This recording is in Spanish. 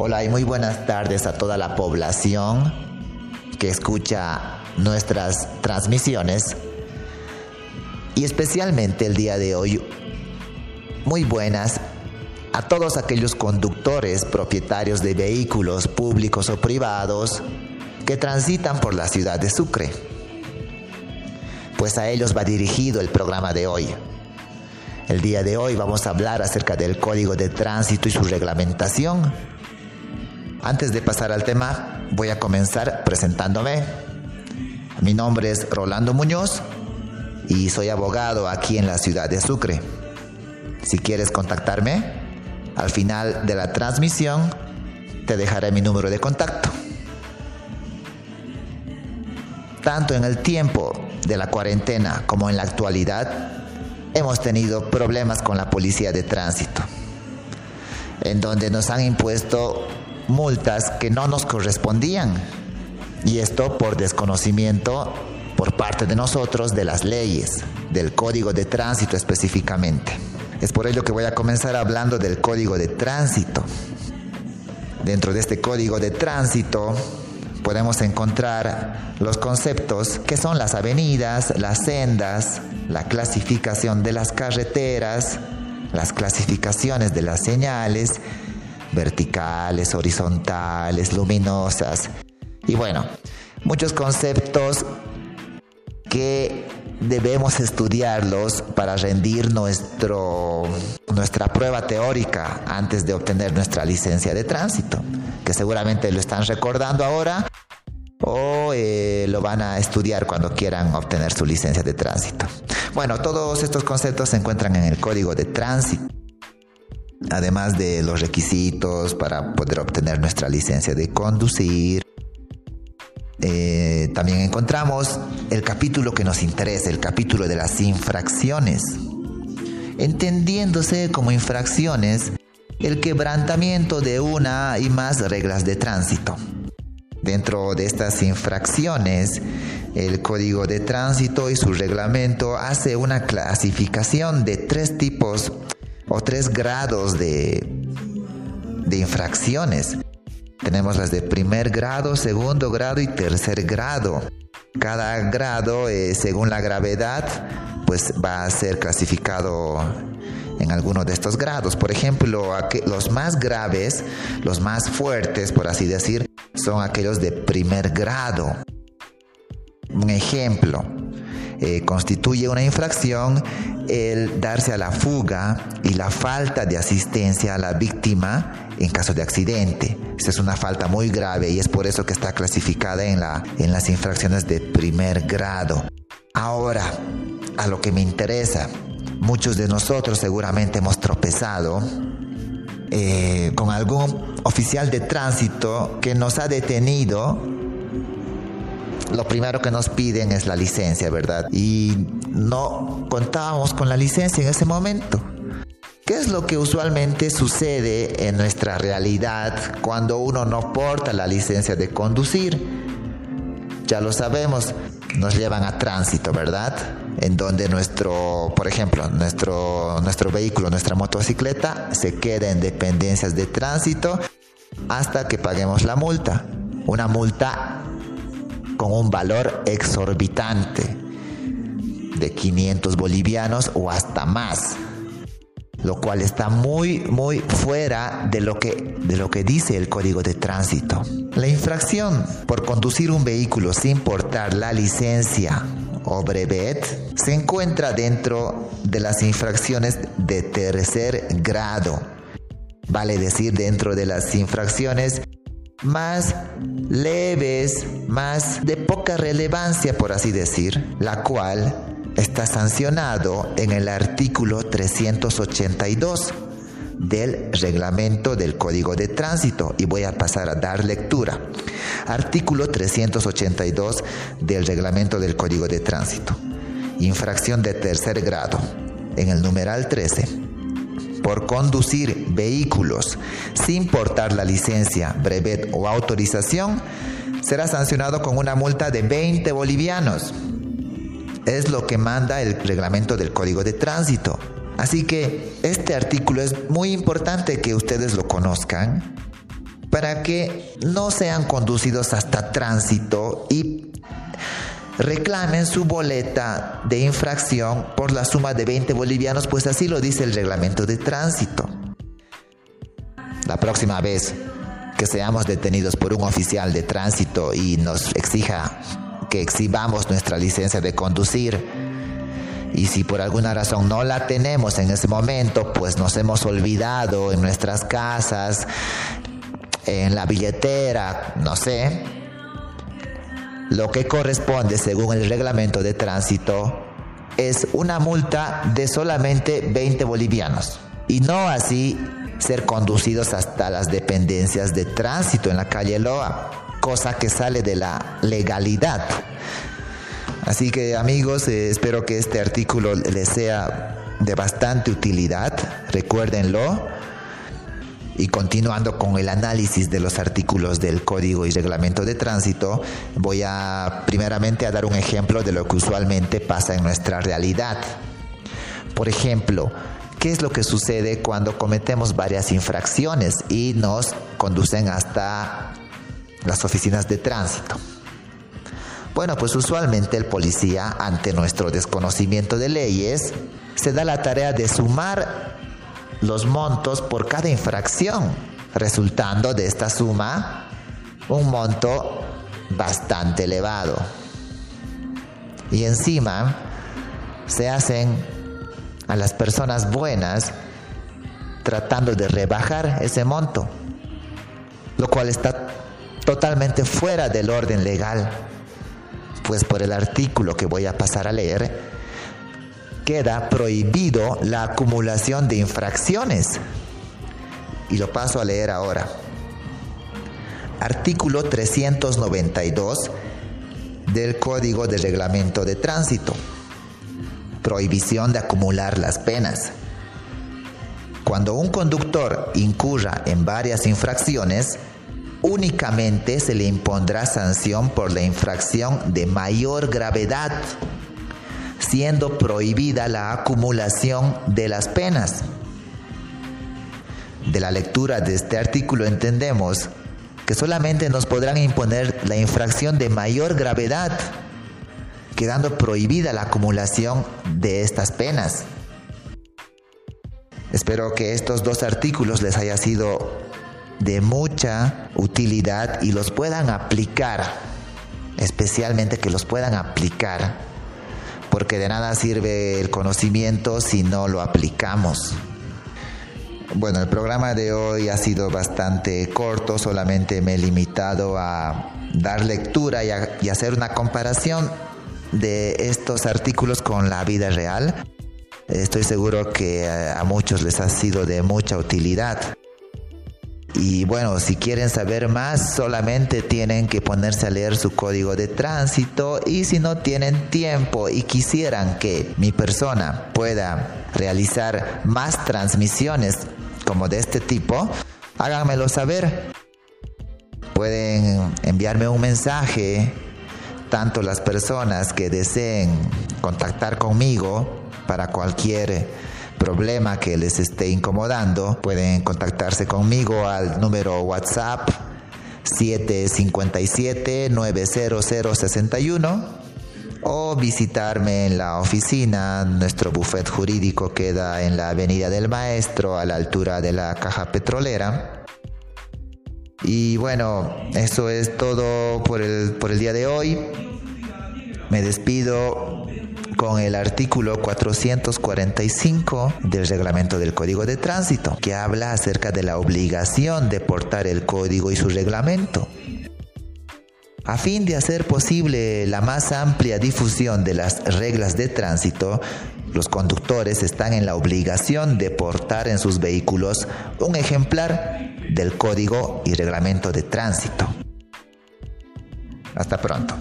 Hola y muy buenas tardes a toda la población que escucha nuestras transmisiones y especialmente el día de hoy muy buenas a todos aquellos conductores propietarios de vehículos públicos o privados que transitan por la ciudad de Sucre. Pues a ellos va dirigido el programa de hoy. El día de hoy vamos a hablar acerca del código de tránsito y su reglamentación antes de pasar al tema, voy a comenzar presentándome. Mi nombre es Rolando Muñoz y soy abogado aquí en la ciudad de Sucre. Si quieres contactarme, al final de la transmisión te dejaré mi número de contacto. Tanto en el tiempo de la cuarentena como en la actualidad, hemos tenido problemas con la policía de tránsito, en donde nos han impuesto multas que no nos correspondían. Y esto por desconocimiento por parte de nosotros de las leyes, del código de tránsito específicamente. Es por ello que voy a comenzar hablando del código de tránsito. Dentro de este código de tránsito podemos encontrar los conceptos que son las avenidas, las sendas, la clasificación de las carreteras, las clasificaciones de las señales verticales, horizontales, luminosas. Y bueno, muchos conceptos que debemos estudiarlos para rendir nuestro, nuestra prueba teórica antes de obtener nuestra licencia de tránsito, que seguramente lo están recordando ahora o eh, lo van a estudiar cuando quieran obtener su licencia de tránsito. Bueno, todos estos conceptos se encuentran en el código de tránsito además de los requisitos para poder obtener nuestra licencia de conducir. Eh, también encontramos el capítulo que nos interesa, el capítulo de las infracciones, entendiéndose como infracciones el quebrantamiento de una y más reglas de tránsito. Dentro de estas infracciones, el Código de Tránsito y su reglamento hace una clasificación de tres tipos o tres grados de, de infracciones. Tenemos las de primer grado, segundo grado y tercer grado. Cada grado, eh, según la gravedad, pues va a ser clasificado en alguno de estos grados. Por ejemplo, los más graves, los más fuertes, por así decir, son aquellos de primer grado. Un ejemplo, eh, constituye una infracción el darse a la fuga y la falta de asistencia a la víctima en caso de accidente. Esta es una falta muy grave y es por eso que está clasificada en, la, en las infracciones de primer grado. Ahora, a lo que me interesa, muchos de nosotros seguramente hemos tropezado eh, con algún oficial de tránsito que nos ha detenido lo primero que nos piden es la licencia, ¿verdad? Y no contábamos con la licencia en ese momento. ¿Qué es lo que usualmente sucede en nuestra realidad cuando uno no porta la licencia de conducir? Ya lo sabemos, nos llevan a tránsito, ¿verdad? En donde nuestro, por ejemplo, nuestro, nuestro vehículo, nuestra motocicleta se queda en dependencias de tránsito hasta que paguemos la multa. Una multa con un valor exorbitante de 500 bolivianos o hasta más, lo cual está muy muy fuera de lo que de lo que dice el Código de Tránsito. La infracción por conducir un vehículo sin portar la licencia o brevet se encuentra dentro de las infracciones de tercer grado. Vale decir dentro de las infracciones más leves, más de poca relevancia, por así decir, la cual está sancionado en el artículo 382 del reglamento del Código de Tránsito y voy a pasar a dar lectura. Artículo 382 del reglamento del Código de Tránsito. Infracción de tercer grado. En el numeral 13 por conducir vehículos sin portar la licencia, brevet o autorización, será sancionado con una multa de 20 bolivianos. Es lo que manda el reglamento del Código de Tránsito. Así que este artículo es muy importante que ustedes lo conozcan para que no sean conducidos hasta tránsito y reclamen su boleta de infracción por la suma de 20 bolivianos, pues así lo dice el reglamento de tránsito. La próxima vez que seamos detenidos por un oficial de tránsito y nos exija que exhibamos nuestra licencia de conducir, y si por alguna razón no la tenemos en ese momento, pues nos hemos olvidado en nuestras casas, en la billetera, no sé, lo que corresponde según el reglamento de tránsito es una multa de solamente 20 bolivianos y no así ser conducidos hasta las dependencias de tránsito en la calle Loa, cosa que sale de la legalidad. Así que amigos, eh, espero que este artículo les sea de bastante utilidad, recuérdenlo. Y continuando con el análisis de los artículos del Código y Reglamento de Tránsito, voy a primeramente a dar un ejemplo de lo que usualmente pasa en nuestra realidad. Por ejemplo, ¿qué es lo que sucede cuando cometemos varias infracciones y nos conducen hasta las oficinas de tránsito? Bueno, pues usualmente el policía, ante nuestro desconocimiento de leyes, se da la tarea de sumar los montos por cada infracción, resultando de esta suma un monto bastante elevado. Y encima se hacen a las personas buenas tratando de rebajar ese monto, lo cual está totalmente fuera del orden legal, pues por el artículo que voy a pasar a leer, queda prohibido la acumulación de infracciones. Y lo paso a leer ahora. Artículo 392 del Código de Reglamento de Tránsito. Prohibición de acumular las penas. Cuando un conductor incurra en varias infracciones, únicamente se le impondrá sanción por la infracción de mayor gravedad siendo prohibida la acumulación de las penas. De la lectura de este artículo entendemos que solamente nos podrán imponer la infracción de mayor gravedad, quedando prohibida la acumulación de estas penas. Espero que estos dos artículos les haya sido de mucha utilidad y los puedan aplicar, especialmente que los puedan aplicar porque de nada sirve el conocimiento si no lo aplicamos. Bueno, el programa de hoy ha sido bastante corto, solamente me he limitado a dar lectura y, hacer una comparación de estos artículos con la vida real. Estoy seguro que a muchos les ha sido de mucha utilidad. Y bueno, si quieren saber más, solamente tienen que ponerse a leer su código de tránsito y si no tienen tiempo y quisieran que mi persona pueda realizar más transmisiones como de este tipo, háganmelo saber. Pueden enviarme un mensaje, tanto las personas que deseen contactar conmigo para cualquier problema que les esté incomodando, pueden contactarse conmigo al número WhatsApp 757-90061 o visitarme en la oficina. Nuestro buffet jurídico queda en la Avenida del Maestro a la altura de la caja petrolera. Y bueno, eso es todo por el, por el día de hoy. Me despido con el artículo 445 del reglamento del Código de Tránsito, que habla acerca de la obligación de portar el código y su reglamento. A fin de hacer posible la más amplia difusión de las reglas de tránsito, los conductores están en la obligación de portar en sus vehículos un ejemplar del código y reglamento de tránsito. Hasta pronto.